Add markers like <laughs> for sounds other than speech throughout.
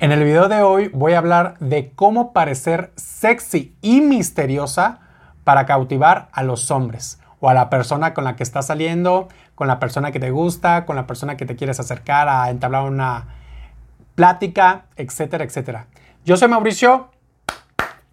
En el video de hoy voy a hablar de cómo parecer sexy y misteriosa para cautivar a los hombres o a la persona con la que estás saliendo, con la persona que te gusta, con la persona que te quieres acercar a entablar una plática, etcétera, etcétera. Yo soy Mauricio,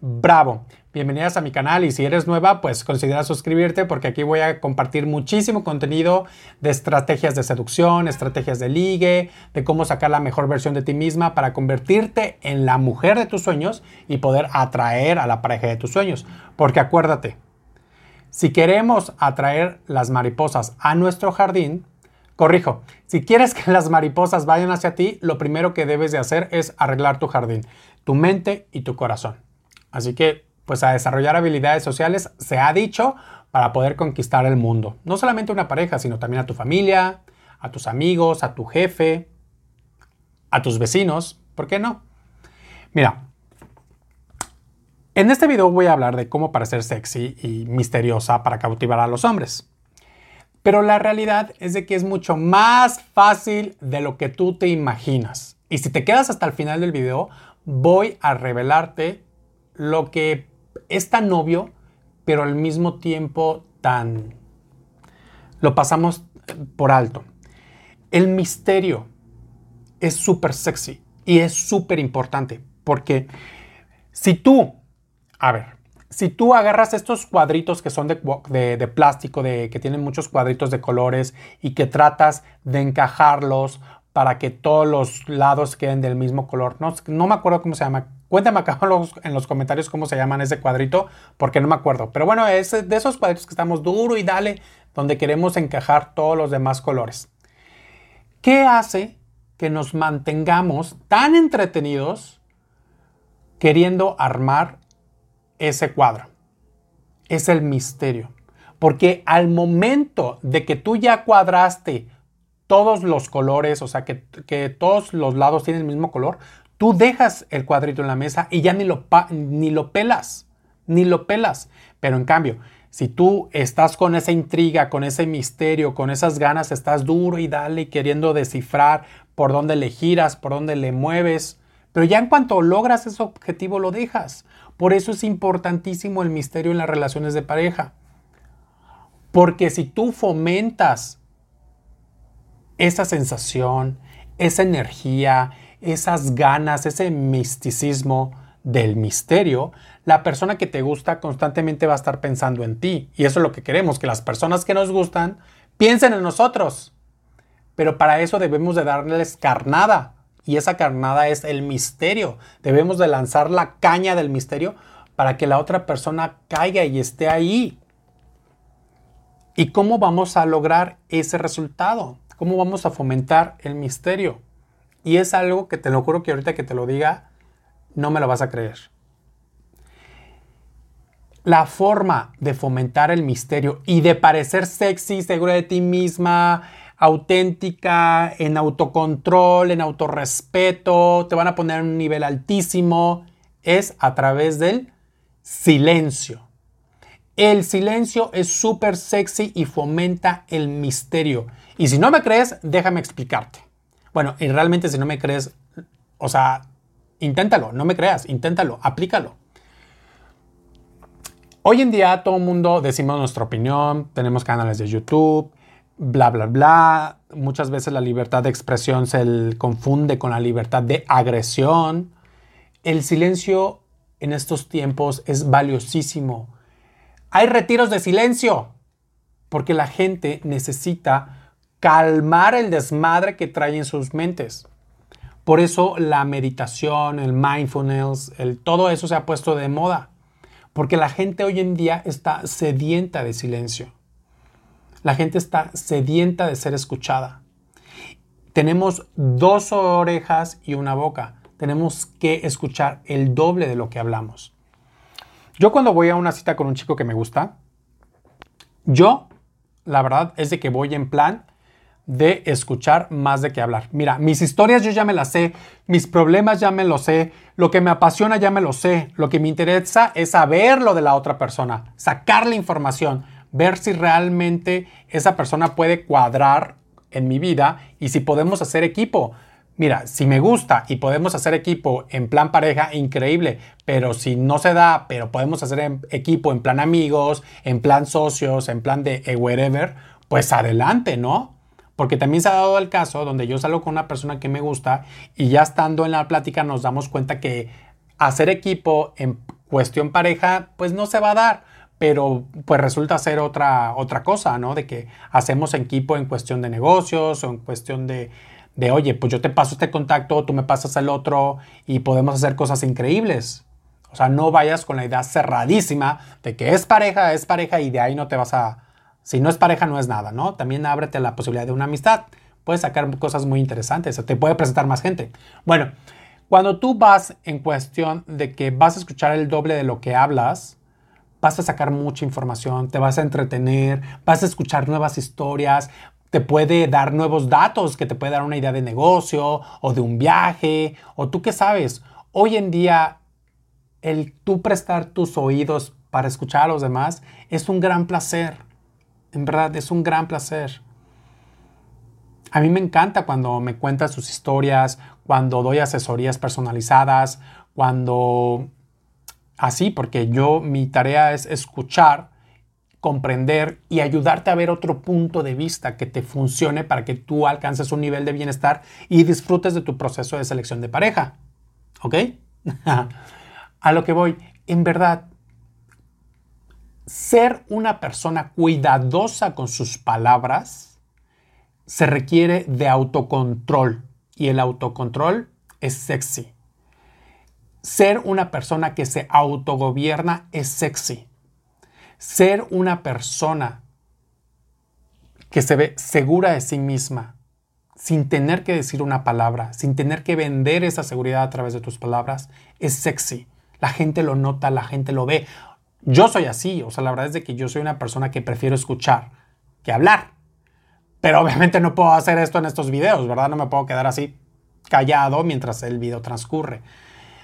bravo. Bienvenidas a mi canal y si eres nueva, pues considera suscribirte porque aquí voy a compartir muchísimo contenido de estrategias de seducción, estrategias de ligue, de cómo sacar la mejor versión de ti misma para convertirte en la mujer de tus sueños y poder atraer a la pareja de tus sueños. Porque acuérdate, si queremos atraer las mariposas a nuestro jardín, corrijo, si quieres que las mariposas vayan hacia ti, lo primero que debes de hacer es arreglar tu jardín, tu mente y tu corazón. Así que pues a desarrollar habilidades sociales, se ha dicho, para poder conquistar el mundo. No solamente una pareja, sino también a tu familia, a tus amigos, a tu jefe, a tus vecinos. ¿Por qué no? Mira, en este video voy a hablar de cómo parecer sexy y misteriosa para cautivar a los hombres. Pero la realidad es de que es mucho más fácil de lo que tú te imaginas. Y si te quedas hasta el final del video, voy a revelarte lo que es tan obvio, pero al mismo tiempo tan... lo pasamos por alto. El misterio es súper sexy y es súper importante porque si tú, a ver, si tú agarras estos cuadritos que son de, plástico, de, que tienen muchos cuadritos de colores y que tratas de encajarlos para que todos los lados queden del mismo color, no, no me acuerdo cómo se llama, Cuéntame acá en los comentarios cómo se llaman ese cuadrito, porque no me acuerdo. Pero bueno, es de esos cuadritos que estamos duro y dale, donde queremos encajar todos los demás colores. ¿Qué hace que nos mantengamos tan entretenidos queriendo armar ese cuadro? Es el misterio. Porque al momento de que tú ya cuadraste todos los colores, o sea, que, que, todos los lados tienen el mismo color, Tú dejas el cuadrito en la mesa y ya ni lo, ni lo pelas, ni lo pelas. Pero en cambio, si tú estás con esa intriga, con ese misterio, con esas ganas, estás duro y dale queriendo descifrar por dónde le giras, por dónde le mueves, pero ya en cuanto logras ese objetivo lo dejas. Por eso es importantísimo el misterio en las relaciones de pareja. Porque si tú fomentas esa sensación, esa energía, esas ganas, ese misticismo del misterio, la persona que te gusta constantemente va a estar pensando en ti. Y eso es lo que queremos, que las personas que nos gustan piensen en nosotros. Pero para eso debemos de darles carnada. Y esa carnada es el misterio. Debemos de lanzar la caña del misterio para que la otra persona caiga y esté ahí. ¿Y cómo vamos a lograr ese resultado? ¿Cómo vamos a fomentar el misterio? Y es algo que te lo juro que ahorita que te lo diga, no me lo vas a creer. La forma de fomentar el misterio y de parecer sexy, segura de ti misma, auténtica, en autocontrol, en autorrespeto, te van a poner en un nivel altísimo, es a través del silencio. El silencio es súper sexy y fomenta el misterio. Y si no me crees, déjame explicarte. Bueno, y realmente si no me crees, o sea, inténtalo, no me creas, inténtalo, aplícalo. Hoy en día todo el mundo decimos nuestra opinión, tenemos canales de YouTube, bla, bla, bla. Muchas veces la libertad de expresión se confunde con la libertad de agresión. El silencio en estos tiempos es valiosísimo. Hay retiros de silencio porque la gente necesita calmar el desmadre que trae en sus mentes. Por eso la meditación, el mindfulness, todo eso se ha puesto de moda. Porque la gente hoy en día está sedienta de silencio. La gente está sedienta de ser escuchada. Tenemos dos orejas y una boca. Tenemos que escuchar el doble de lo que hablamos. Yo cuando voy a una cita con un chico que me gusta, yo, la verdad es de que voy en plan, de escuchar más de que hablar. Mira, mis historias yo ya me las sé, mis problemas ya me los sé, lo que me apasiona ya me lo sé, lo que me interesa es saber lo de la otra persona, sacar la información, ver si realmente esa persona puede cuadrar en mi vida y si podemos hacer equipo. Mira, si me gusta y podemos hacer equipo en plan pareja, increíble, pero si no se da, pero podemos hacer equipo en plan amigos, en plan socios, en plan de eh, wherever, pues adelante, ¿no? Porque también se ha dado el caso donde yo salgo con una persona que me gusta y ya estando en la plática nos damos cuenta que hacer equipo en cuestión pareja, pues no se va a dar pero pues resulta ser otra, otra cosa, ¿no? De que hacemos equipo en cuestión de negocios o en cuestión de, de, oye, pues yo te paso este contacto, tú me pasas el otro y podemos hacer cosas increíbles. O sea, no vayas con la idea cerradísima de que es pareja, es pareja y de ahí no te vas a... Si no es pareja, no es nada, ¿no? También ábrete la posibilidad de una amistad. Puedes sacar cosas muy interesantes, te puede presentar más gente. Bueno, cuando tú vas en cuestión de que vas a escuchar el doble de lo que hablas, vas a sacar mucha información, te vas a entretener, vas a escuchar nuevas historias, te puede dar nuevos datos, que te puede dar una idea de negocio o de un viaje, o tú qué sabes. Hoy en día, el tú prestar tus oídos para escuchar a los demás es un gran placer. En verdad, es un gran placer. A mí me encanta cuando me cuentas sus historias, cuando doy asesorías personalizadas, cuando así, porque yo mi tarea es escuchar, comprender y ayudarte a ver otro punto de vista que te funcione para que tú alcances un nivel de bienestar y disfrutes de tu proceso de selección de pareja. ¿Ok? <laughs> a lo que voy, en verdad, ser una persona cuidadosa con sus palabras se requiere de autocontrol y el autocontrol es sexy. Ser una persona que se autogobierna es sexy. Ser una persona que se ve segura de sí misma, sin tener que decir una palabra, sin tener que vender esa seguridad a través de tus palabras, es sexy. La gente lo nota, la gente lo ve. Yo soy así, o sea, la verdad es de que yo soy una persona que prefiero escuchar que hablar. Pero obviamente no puedo hacer esto en estos videos, ¿verdad? No me puedo quedar así callado mientras el video transcurre.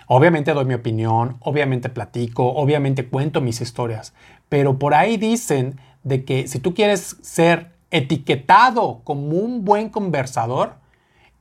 Obviamente doy mi opinión, obviamente platico, obviamente cuento mis historias, pero por ahí dicen de que si tú quieres ser etiquetado como un buen conversador,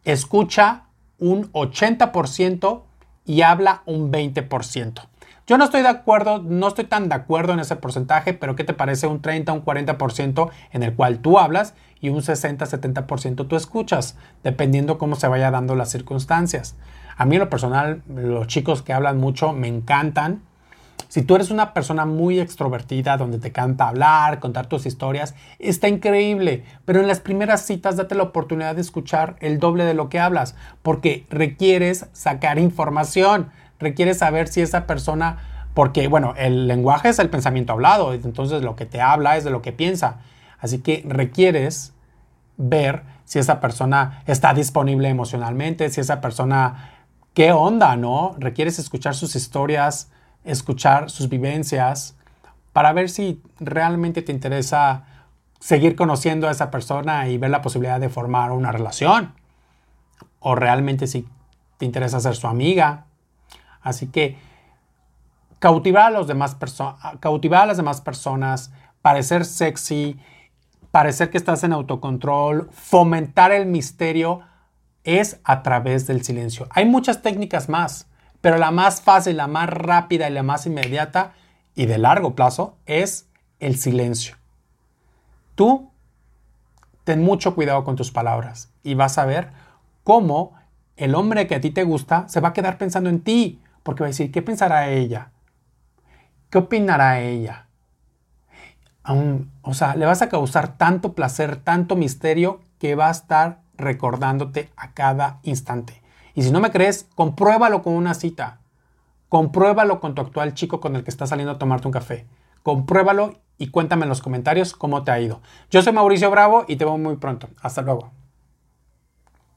escucha un 80% y habla un 20%. Yo no estoy de acuerdo, no estoy tan de acuerdo en ese porcentaje, pero ¿qué te parece un 30, un 40% en el cual tú hablas y un 60, 70% tú escuchas, dependiendo cómo se vaya dando las circunstancias? A mí en lo personal, los chicos que hablan mucho me encantan. Si tú eres una persona muy extrovertida, donde te canta hablar, contar tus historias, está increíble. Pero en las primeras citas date la oportunidad de escuchar el doble de lo que hablas, porque requieres sacar información, requieres saber si esa persona, porque bueno, el lenguaje es el pensamiento hablado, entonces lo que te habla es de lo que piensa. Así que requieres ver si esa persona está disponible emocionalmente, si esa persona qué onda, ¿no? Requieres escuchar sus historias, escuchar sus vivencias, para ver si realmente te interesa seguir conociendo a esa persona y ver la posibilidad de formar una relación. O realmente si te interesa ser su amiga. Así que cautivar a, los demás cautivar a las demás personas, parecer sexy, parecer que estás en autocontrol, fomentar el misterio, es a través del silencio. Hay muchas técnicas más, pero la más fácil, la más rápida y la más inmediata y de largo plazo es el silencio. Tú ten mucho cuidado con tus palabras y vas a ver cómo el hombre que a ti te gusta se va a quedar pensando en ti, porque va a decir, ¿qué pensará ella? ¿Qué opinará ella? o sea, le vas a causar tanto placer, tanto misterio que va a estar recordándote a cada instante. Y si no me crees, compruébalo con una cita. Compruébalo con tu actual chico con el que estás saliendo a tomarte un café. Compruébalo y cuéntame en los comentarios cómo te ha ido. Yo soy Mauricio Bravo y te veo muy pronto. Hasta luego.